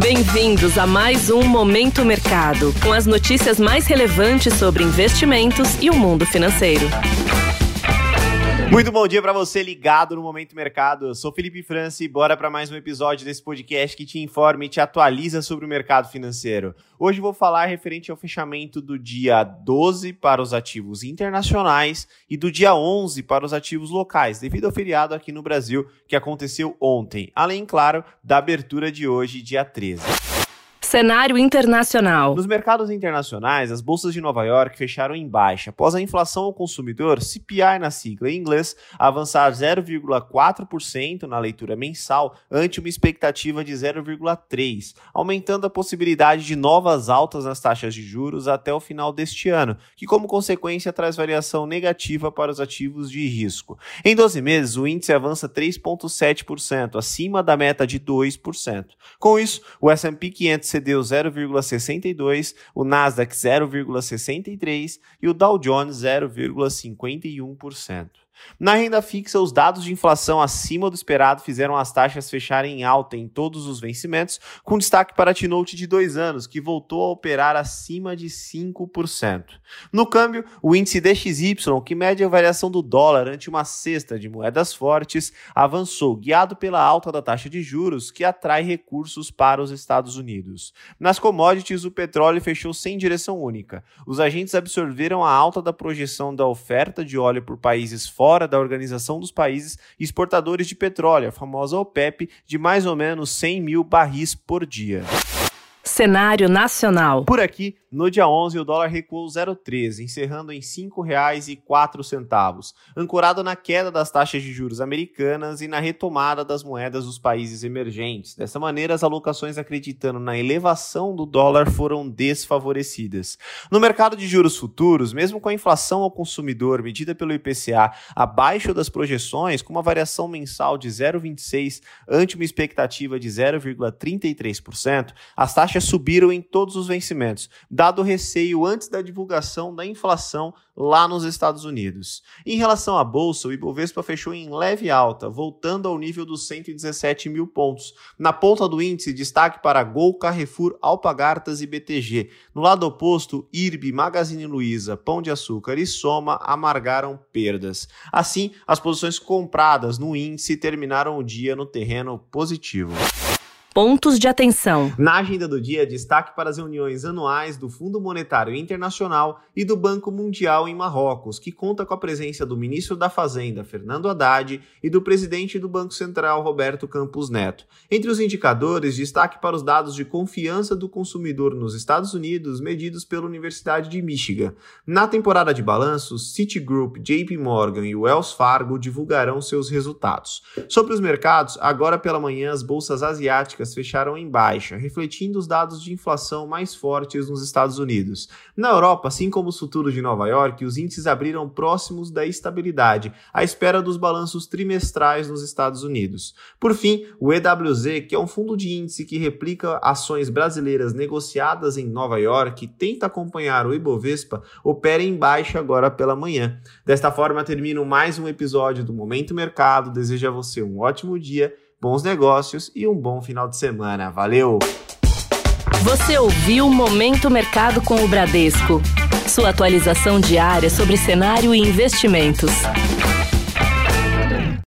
Bem-vindos a mais um Momento Mercado, com as notícias mais relevantes sobre investimentos e o mundo financeiro. Muito bom dia para você ligado no Momento Mercado. Eu sou Felipe Franci e bora para mais um episódio desse podcast que te informa e te atualiza sobre o mercado financeiro. Hoje vou falar referente ao fechamento do dia 12 para os ativos internacionais e do dia 11 para os ativos locais, devido ao feriado aqui no Brasil que aconteceu ontem, além, claro, da abertura de hoje, dia 13. Cenário internacional. Nos mercados internacionais, as bolsas de Nova York fecharam em baixa após a inflação ao consumidor, CPI na sigla em inglês, avançar 0,4% na leitura mensal ante uma expectativa de 0,3%, aumentando a possibilidade de novas altas nas taxas de juros até o final deste ano, que como consequência traz variação negativa para os ativos de risco. Em 12 meses, o índice avança 3,7%, acima da meta de 2%. Com isso, o S&P 500 cedeu 0,62, o Nasdaq 0,63 e o Dow Jones 0,51%. Na renda fixa, os dados de inflação acima do esperado fizeram as taxas fecharem em alta em todos os vencimentos, com destaque para a T-Note de dois anos, que voltou a operar acima de 5%. No câmbio, o índice DXY, que mede a variação do dólar ante uma cesta de moedas fortes, avançou, guiado pela alta da taxa de juros, que atrai recursos para os Estados Unidos. Nas commodities, o petróleo fechou sem direção única. Os agentes absorveram a alta da projeção da oferta de óleo por países fortes fora da Organização dos Países Exportadores de Petróleo, a famosa OPEP, de mais ou menos 100 mil barris por dia. Cenário nacional. Por aqui, no dia 11, o dólar recuou 0,13, encerrando em R$ 5,04, ancorado na queda das taxas de juros americanas e na retomada das moedas dos países emergentes. Dessa maneira, as alocações acreditando na elevação do dólar foram desfavorecidas. No mercado de juros futuros, mesmo com a inflação ao consumidor medida pelo IPCA abaixo das projeções, com uma variação mensal de 0,26 ante uma expectativa de 0,33%, as taxas subiram em todos os vencimentos dado o receio antes da divulgação da inflação lá nos Estados Unidos. Em relação à bolsa, o Ibovespa fechou em leve alta, voltando ao nível dos 117 mil pontos. Na ponta do índice, destaque para Gol, Carrefour, Alpagartas e BTG. No lado oposto, IRB, Magazine Luiza, Pão de Açúcar e Soma amargaram perdas. Assim, as posições compradas no índice terminaram o dia no terreno positivo. Pontos de atenção. Na agenda do dia, destaque para as reuniões anuais do Fundo Monetário Internacional e do Banco Mundial em Marrocos, que conta com a presença do ministro da Fazenda, Fernando Haddad, e do presidente do Banco Central, Roberto Campos Neto. Entre os indicadores, destaque para os dados de confiança do consumidor nos Estados Unidos, medidos pela Universidade de Michigan. Na temporada de balanços, Citigroup, JP Morgan e Wells Fargo divulgarão seus resultados. Sobre os mercados, agora pela manhã, as bolsas asiáticas asiáticas fecharam em baixa, refletindo os dados de inflação mais fortes nos Estados Unidos. Na Europa, assim como os futuros de Nova York, os índices abriram próximos da estabilidade, à espera dos balanços trimestrais nos Estados Unidos. Por fim, o EWZ, que é um fundo de índice que replica ações brasileiras negociadas em Nova York e tenta acompanhar o Ibovespa, opera em baixa agora pela manhã. Desta forma, termino mais um episódio do Momento Mercado. Desejo a você um ótimo dia bons negócios e um bom final de semana. Valeu! Você ouviu Momento Mercado com o Bradesco. Sua atualização diária sobre cenário e investimentos.